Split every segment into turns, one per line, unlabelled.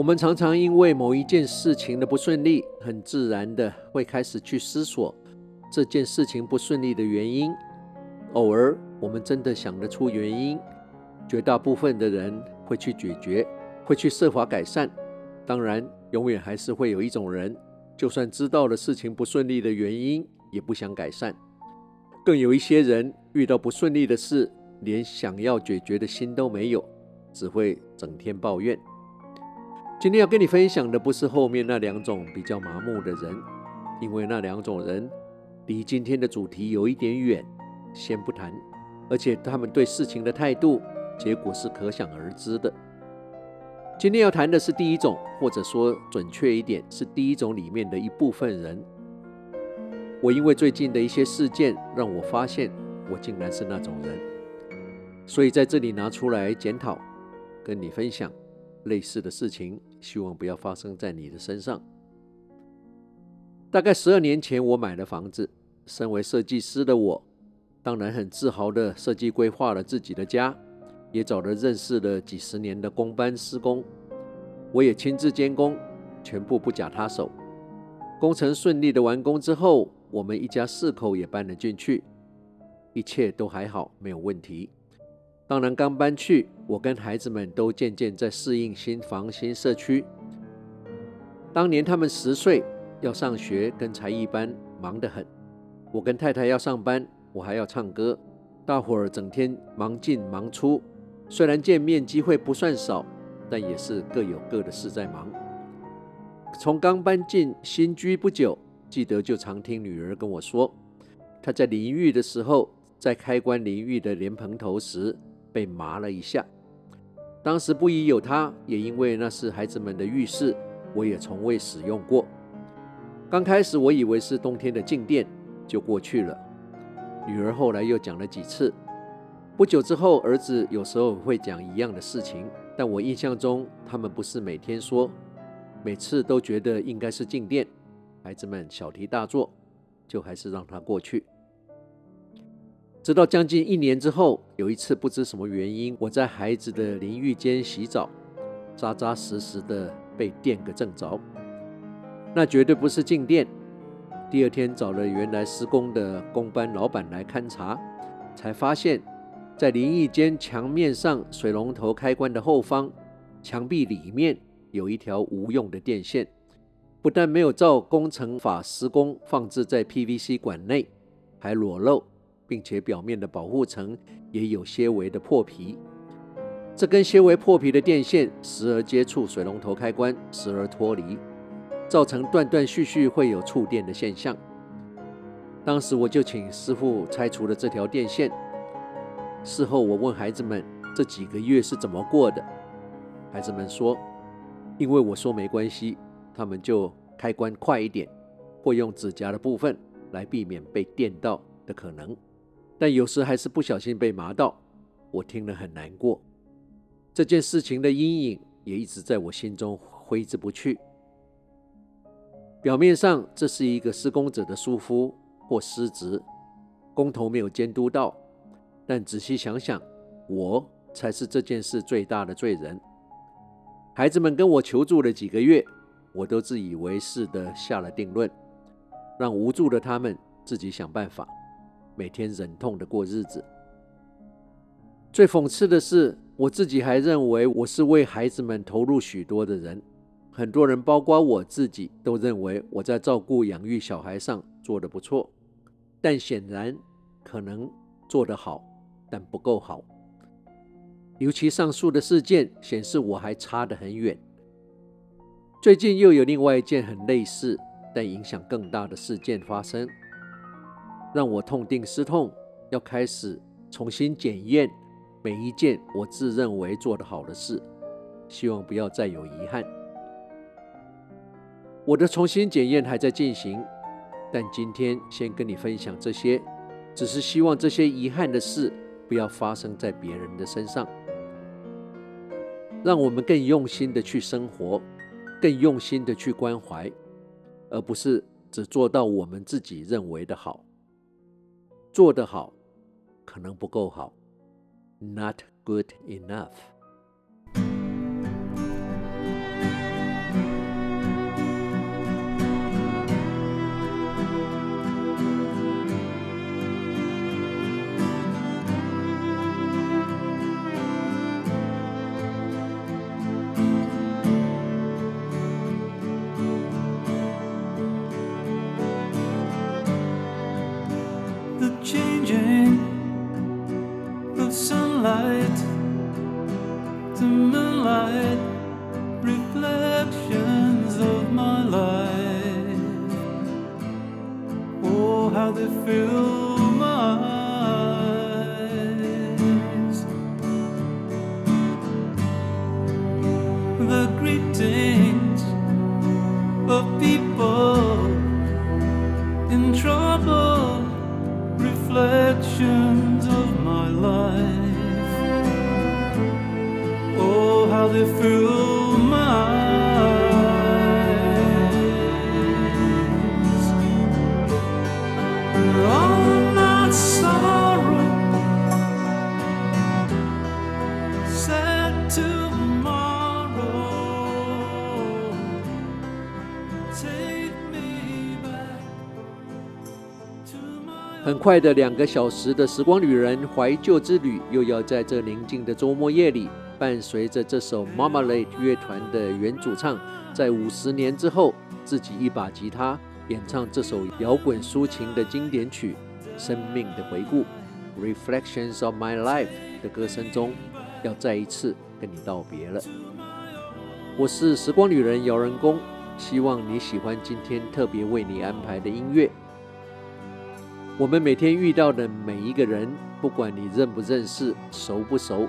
我们常常因为某一件事情的不顺利，很自然的会开始去思索这件事情不顺利的原因。偶尔，我们真的想得出原因，绝大部分的人会去解决，会去设法改善。当然，永远还是会有一种人，就算知道了事情不顺利的原因，也不想改善。更有一些人遇到不顺利的事，连想要解决的心都没有，只会整天抱怨。今天要跟你分享的不是后面那两种比较麻木的人，因为那两种人离今天的主题有一点远，先不谈。而且他们对事情的态度，结果是可想而知的。今天要谈的是第一种，或者说准确一点，是第一种里面的一部分人。我因为最近的一些事件，让我发现我竟然是那种人，所以在这里拿出来检讨，跟你分享。类似的事情，希望不要发生在你的身上。大概十二年前，我买了房子。身为设计师的我，当然很自豪地设计规划了自己的家，也找了认识了几十年的工班施工。我也亲自监工，全部不假他手。工程顺利的完工之后，我们一家四口也搬了进去，一切都还好，没有问题。当然，刚搬去，我跟孩子们都渐渐在适应新房、新社区。当年他们十岁，要上学跟才艺班，忙得很。我跟太太要上班，我还要唱歌，大伙儿整天忙进忙出。虽然见面机会不算少，但也是各有各的事在忙。从刚搬进新居不久，记得就常听女儿跟我说，她在淋浴的时候，在开关淋浴的莲蓬头时。被麻了一下，当时不疑有他，也因为那是孩子们的浴室，我也从未使用过。刚开始我以为是冬天的静电，就过去了。女儿后来又讲了几次，不久之后，儿子有时候会讲一样的事情，但我印象中他们不是每天说，每次都觉得应该是静电。孩子们小题大做，就还是让他过去。直到将近一年之后，有一次不知什么原因，我在孩子的淋浴间洗澡，扎扎实实的被电个正着。那绝对不是静电。第二天找了原来施工的工班老板来勘察，才发现，在淋浴间墙面上水龙头开关的后方，墙壁里面有一条无用的电线，不但没有照工程法施工，放置在 PVC 管内，还裸露。并且表面的保护层也有些微的破皮，这根些微破皮的电线时而接触水龙头开关，时而脱离，造成断断续续会有触电的现象。当时我就请师傅拆除了这条电线。事后我问孩子们这几个月是怎么过的，孩子们说，因为我说没关系，他们就开关快一点，或用指甲的部分来避免被电到的可能。但有时还是不小心被麻到，我听了很难过。这件事情的阴影也一直在我心中挥之不去。表面上这是一个施工者的疏忽或失职，工头没有监督到，但仔细想想，我才是这件事最大的罪人。孩子们跟我求助了几个月，我都自以为是的下了定论，让无助的他们自己想办法。每天忍痛的过日子。最讽刺的是，我自己还认为我是为孩子们投入许多的人。很多人，包括我自己，都认为我在照顾养育小孩上做得不错。但显然，可能做得好，但不够好。尤其上述的事件显示，我还差得很远。最近又有另外一件很类似，但影响更大的事件发生。让我痛定思痛，要开始重新检验每一件我自认为做得好的事，希望不要再有遗憾。我的重新检验还在进行，但今天先跟你分享这些，只是希望这些遗憾的事不要发生在别人的身上。让我们更用心的去生活，更用心的去关怀，而不是只做到我们自己认为的好。做得好，可能不够好，not good enough。
How they fill my eyes. The greetings of people in trouble, reflections of my life. Oh, how they fill
很快的两个小时的时光旅人怀旧之旅，又要在这宁静的周末夜里，伴随着这首 MAMALAY 乐团的原主唱，在五十年之后，自己一把吉他演唱这首摇滚抒情的经典曲《生命的回顾》（Reflections of My Life） 的歌声中，要再一次跟你道别了。我是时光旅人姚仁公，希望你喜欢今天特别为你安排的音乐。我们每天遇到的每一个人，不管你认不认识、熟不熟，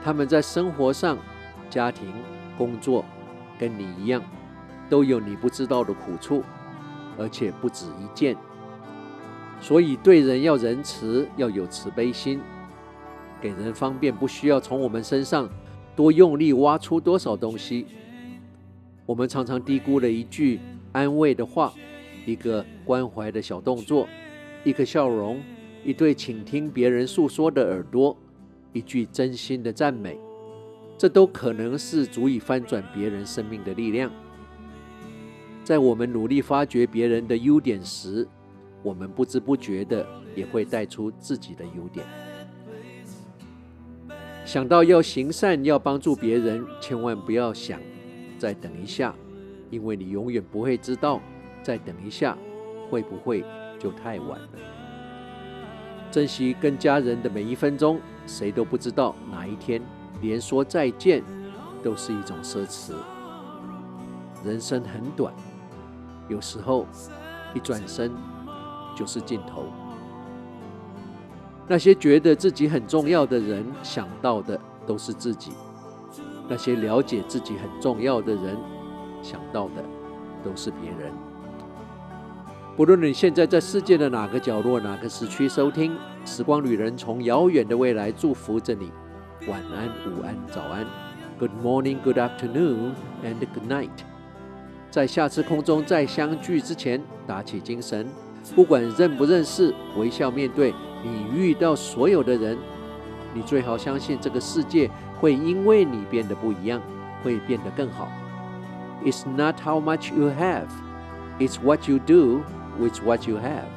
他们在生活上、家庭、工作，跟你一样，都有你不知道的苦处，而且不止一件。所以对人要仁慈，要有慈悲心，给人方便，不需要从我们身上多用力挖出多少东西。我们常常低估了一句安慰的话，一个关怀的小动作，一个笑容，一对倾听别人诉说的耳朵。一句真心的赞美，这都可能是足以翻转别人生命的力量。在我们努力发掘别人的优点时，我们不知不觉的也会带出自己的优点。想到要行善，要帮助别人，千万不要想再等一下，因为你永远不会知道再等一下会不会就太晚了。珍惜跟家人的每一分钟。谁都不知道哪一天连说再见都是一种奢侈。人生很短，有时候一转身就是尽头。那些觉得自己很重要的人，想到的都是自己；那些了解自己很重要的人，想到的都是别人。不论你现在在世界的哪个角落、哪个时区收听，时光旅人从遥远的未来祝福着你。晚安、午安、早安，Good morning, Good afternoon, and Good night。在下次空中再相聚之前，打起精神，不管认不认识，微笑面对你遇到所有的人。你最好相信这个世界会因为你变得不一样，会变得更好。It's not how much you have, it's what you do. With what you have，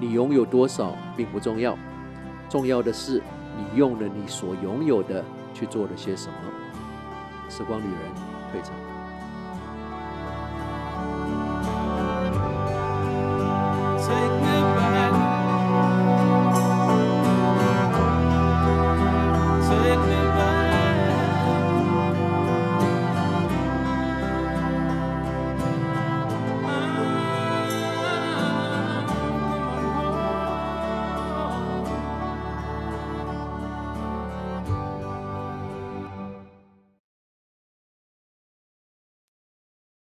你拥有多少并不重要，重要的是你用了你所拥有的去做了些什么。时光旅人退场。